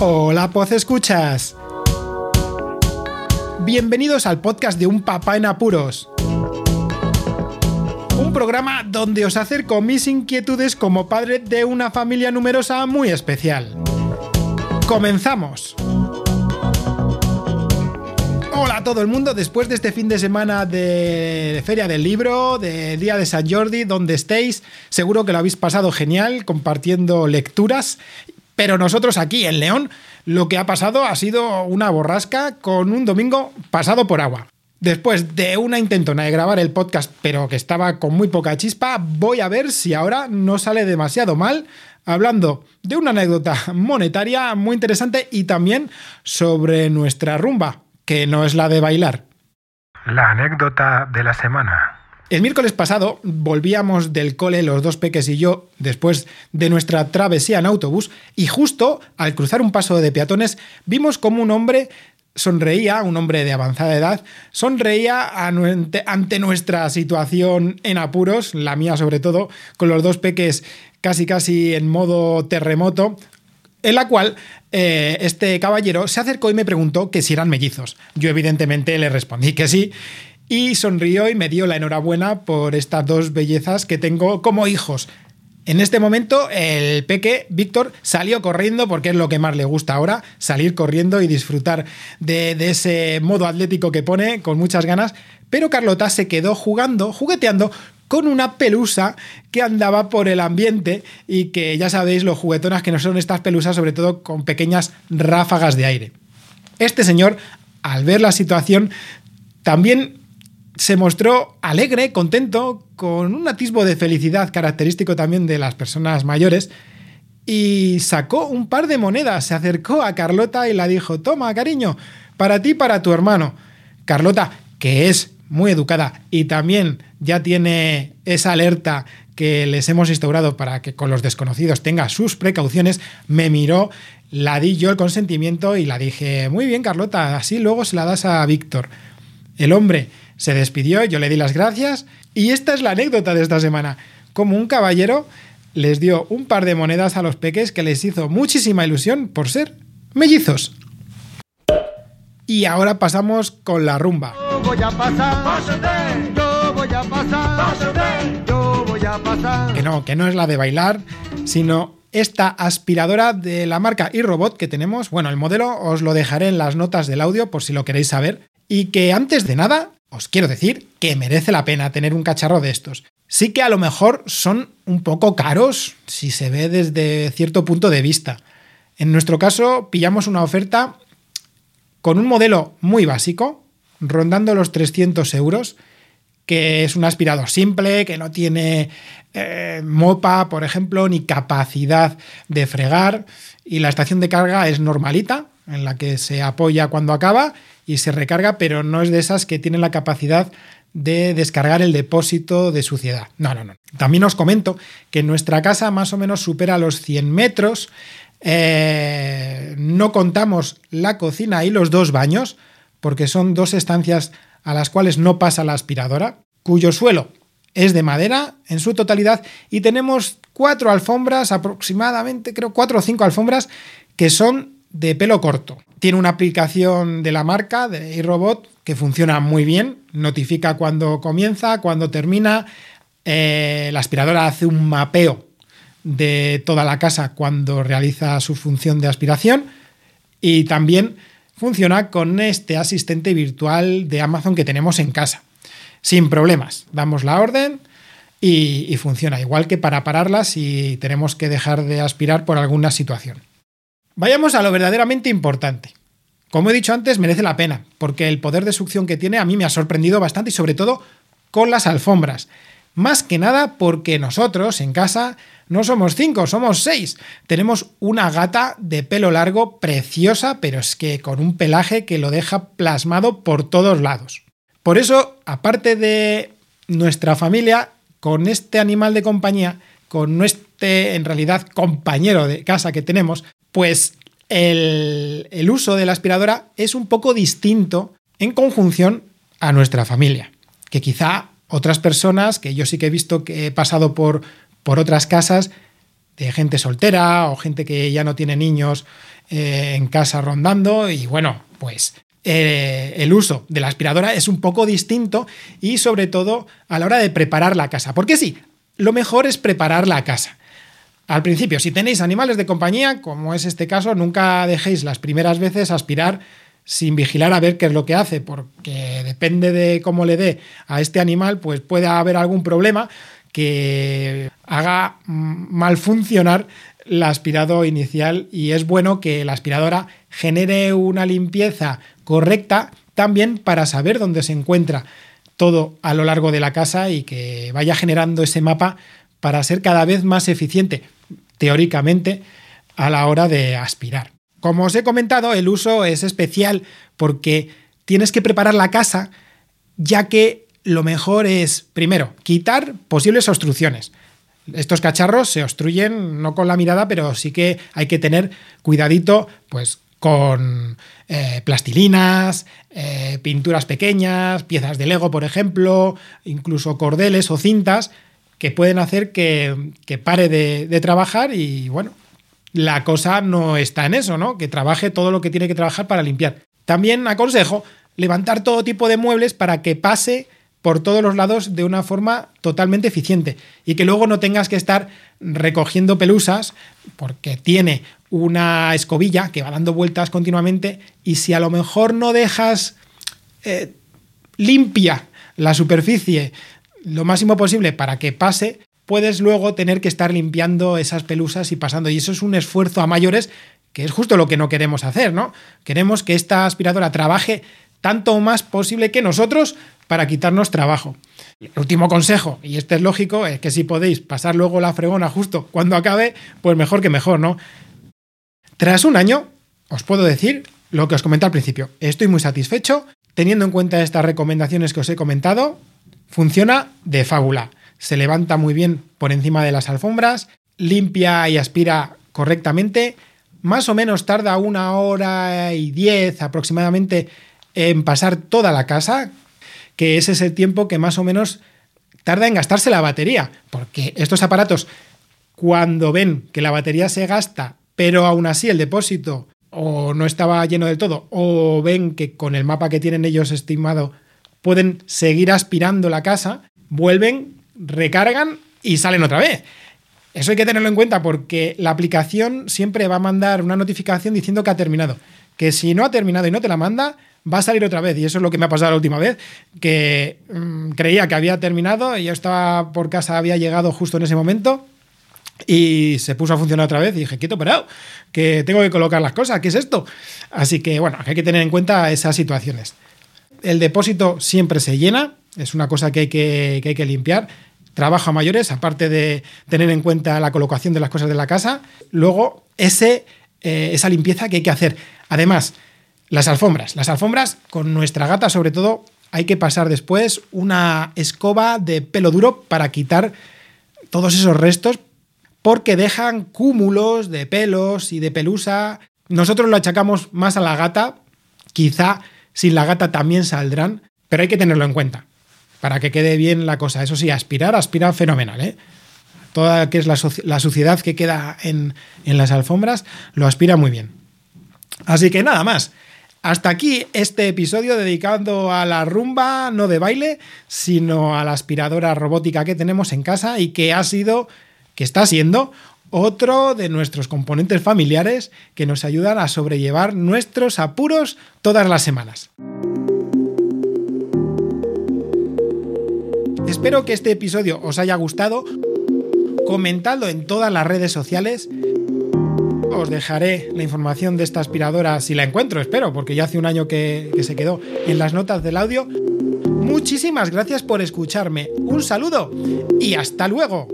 Hola, Poz Escuchas. Bienvenidos al podcast de Un Papá en Apuros. Un programa donde os acerco mis inquietudes como padre de una familia numerosa muy especial. ¡Comenzamos! Hola a todo el mundo, después de este fin de semana de Feria del Libro, de Día de San Jordi, donde estéis, seguro que lo habéis pasado genial compartiendo lecturas, pero nosotros aquí en León lo que ha pasado ha sido una borrasca con un domingo pasado por agua. Después de una intentona de grabar el podcast, pero que estaba con muy poca chispa, voy a ver si ahora no sale demasiado mal, hablando de una anécdota monetaria muy interesante y también sobre nuestra rumba, que no es la de bailar. La anécdota de la semana. El miércoles pasado volvíamos del cole los dos peques y yo después de nuestra travesía en autobús y justo al cruzar un paso de peatones vimos como un hombre sonreía, un hombre de avanzada edad, sonreía ante nuestra situación en apuros, la mía sobre todo, con los dos peques casi casi en modo terremoto, en la cual eh, este caballero se acercó y me preguntó que si eran mellizos. Yo evidentemente le respondí que sí y sonrió y me dio la enhorabuena por estas dos bellezas que tengo como hijos. En este momento el peque, Víctor, salió corriendo porque es lo que más le gusta ahora, salir corriendo y disfrutar de, de, ese modo atlético que pone con muchas ganas, pero Carlota se quedó jugando, jugueteando con una pelusa que andaba por el ambiente y que ya sabéis lo juguetonas que no son estas pelusas, sobre todo con pequeñas ráfagas de aire. Este señor, al ver la situación, también se mostró alegre, contento, con un atisbo de felicidad característico también de las personas mayores, y sacó un par de monedas, se acercó a Carlota y la dijo, toma, cariño, para ti, para tu hermano. Carlota, que es muy educada y también ya tiene esa alerta que les hemos instaurado para que con los desconocidos tenga sus precauciones, me miró, la di yo el consentimiento y la dije, muy bien Carlota, así luego se la das a Víctor. El hombre se despidió, yo le di las gracias y esta es la anécdota de esta semana. Como un caballero les dio un par de monedas a los peques que les hizo muchísima ilusión por ser mellizos. Y ahora pasamos con la rumba. Yo voy a pasar, yo voy a pasar, yo voy a pasar. Que no, que no es la de bailar, sino esta aspiradora de la marca iRobot que tenemos. Bueno, el modelo os lo dejaré en las notas del audio por si lo queréis saber. Y que antes de nada os quiero decir que merece la pena tener un cacharro de estos. Sí que a lo mejor son un poco caros si se ve desde cierto punto de vista. En nuestro caso, pillamos una oferta con un modelo muy básico, rondando los 300 euros, que es un aspirador simple, que no tiene eh, mopa, por ejemplo, ni capacidad de fregar, y la estación de carga es normalita, en la que se apoya cuando acaba y se recarga, pero no es de esas que tienen la capacidad de descargar el depósito de suciedad. No, no, no. También os comento que nuestra casa más o menos supera los 100 metros. Eh, no contamos la cocina y los dos baños, porque son dos estancias a las cuales no pasa la aspiradora, cuyo suelo es de madera en su totalidad y tenemos cuatro alfombras aproximadamente, creo cuatro o cinco alfombras que son de pelo corto. Tiene una aplicación de la marca, de iRobot, que funciona muy bien. Notifica cuando comienza, cuando termina. Eh, la aspiradora hace un mapeo de toda la casa cuando realiza su función de aspiración. Y también funciona con este asistente virtual de Amazon que tenemos en casa. Sin problemas. Damos la orden y, y funciona. Igual que para pararla si tenemos que dejar de aspirar por alguna situación. Vayamos a lo verdaderamente importante. Como he dicho antes, merece la pena, porque el poder de succión que tiene a mí me ha sorprendido bastante y sobre todo con las alfombras. Más que nada porque nosotros en casa no somos cinco, somos seis. Tenemos una gata de pelo largo preciosa, pero es que con un pelaje que lo deja plasmado por todos lados. Por eso, aparte de nuestra familia, con este animal de compañía, con nuestro en realidad compañero de casa que tenemos, pues el, uso de la aspiradora es un poco distinto en conjunción a nuestra familia, que quizá otras personas, que yo sí que he visto que he pasado por, por otras casas de gente soltera o gente que ya no tiene niños eh, en casa rondando y bueno, pues eh, el uso de la aspiradora es un poco distinto y sobre todo a la hora de preparar la casa. Porque sí, lo mejor es preparar la casa. Al principio, si tenéis animales de compañía, como es este caso, nunca dejéis las primeras veces aspirar sin vigilar a ver qué es lo que hace, porque depende de cómo le dé a este animal, pues puede haber algún problema que haga mal funcionar el aspirado inicial y es bueno que la aspiradora genere una limpieza correcta también para saber dónde se encuentra todo a lo largo de la casa y que vaya generando ese mapa para ser cada vez más eficiente, teóricamente, a la hora de aspirar. Como os he comentado, el uso es especial porque tienes que preparar la casa ya que lo mejor es, primero, quitar posibles obstrucciones. Estos cacharros se obstruyen no con la mirada, pero sí que hay que tener cuidadito, pues con eh, plastilinas, eh, pinturas pequeñas, piezas de Lego, por ejemplo, incluso cordeles o cintas que pueden hacer que, pare de, de, trabajar y bueno, la cosa no está en eso, ¿no? Que trabaje todo lo que tiene que trabajar para limpiar. También aconsejo levantar todo tipo de muebles para que pase por todos los lados de una forma totalmente eficiente y que luego no tengas que estar recogiendo pelusas porque tiene una escobilla que va dando vueltas continuamente y si a lo mejor no dejas eh, limpia la superficie lo máximo posible para que pase, puedes luego tener que estar limpiando esas pelusas y pasando. Y eso es un esfuerzo a mayores que es justo lo que no queremos hacer, ¿no? Queremos que esta aspiradora trabaje tanto más posible que nosotros para quitarnos trabajo. El último consejo, y este es lógico, es que si podéis pasar luego la fregona justo cuando acabe, pues mejor que mejor, ¿no? Tras un año, os puedo decir lo que os comenté al principio. Estoy muy satisfecho, teniendo en cuenta estas recomendaciones que os he comentado, funciona de fábula. Se levanta muy bien por encima de las alfombras, limpia y aspira correctamente, más o menos tarda una hora y diez aproximadamente en pasar toda la casa, que ese es el tiempo que más o menos tarda en gastarse la batería, porque estos aparatos, cuando ven que la batería se gasta, pero aún así el depósito o no estaba lleno del todo, o ven que con el mapa que tienen ellos estimado pueden seguir aspirando la casa, vuelven, recargan y salen otra vez. Eso hay que tenerlo en cuenta porque la aplicación siempre va a mandar una notificación diciendo que ha terminado. Que si no ha terminado y no te la manda, va a salir otra vez. Y eso es lo que me ha pasado la última vez, que mm, creía que había terminado y yo estaba por casa, había llegado justo en ese momento y se puso a funcionar otra vez y dije, quieto, parado, que tengo que colocar las cosas, ¿qué es esto? Así que bueno, hay que tener en cuenta esas situaciones. El depósito siempre se llena, es una cosa que hay que, hay que limpiar. Trabajo a mayores, aparte de tener en cuenta la colocación de las cosas de la casa. Luego, ese, eh, esa limpieza que hay que hacer. Además, las alfombras. Las alfombras, con nuestra gata sobre todo, hay que pasar después una escoba de pelo duro para quitar todos esos restos porque dejan cúmulos de pelos y de pelusa. Nosotros lo achacamos más a la gata, quizá sin la gata también saldrán, pero hay que tenerlo en cuenta para que quede bien la cosa. Eso sí, aspirar, aspira fenomenal. ¿eh? Toda que es la, suciedad que queda en, en las alfombras, lo aspira muy bien. Así que nada más. Hasta aquí este episodio dedicado a la rumba, no de baile, sino a la aspiradora robótica que tenemos en casa y que ha sido, que está siendo otro de nuestros componentes familiares que nos ayudan a sobrellevar nuestros apuros todas las semanas. Espero que este episodio os haya gustado. Comentadlo en todas las redes sociales os dejaré la información de esta aspiradora si la encuentro, espero, porque ya hace un año que, que se quedó en las notas del audio. Muchísimas gracias por escucharme. Un saludo y hasta luego.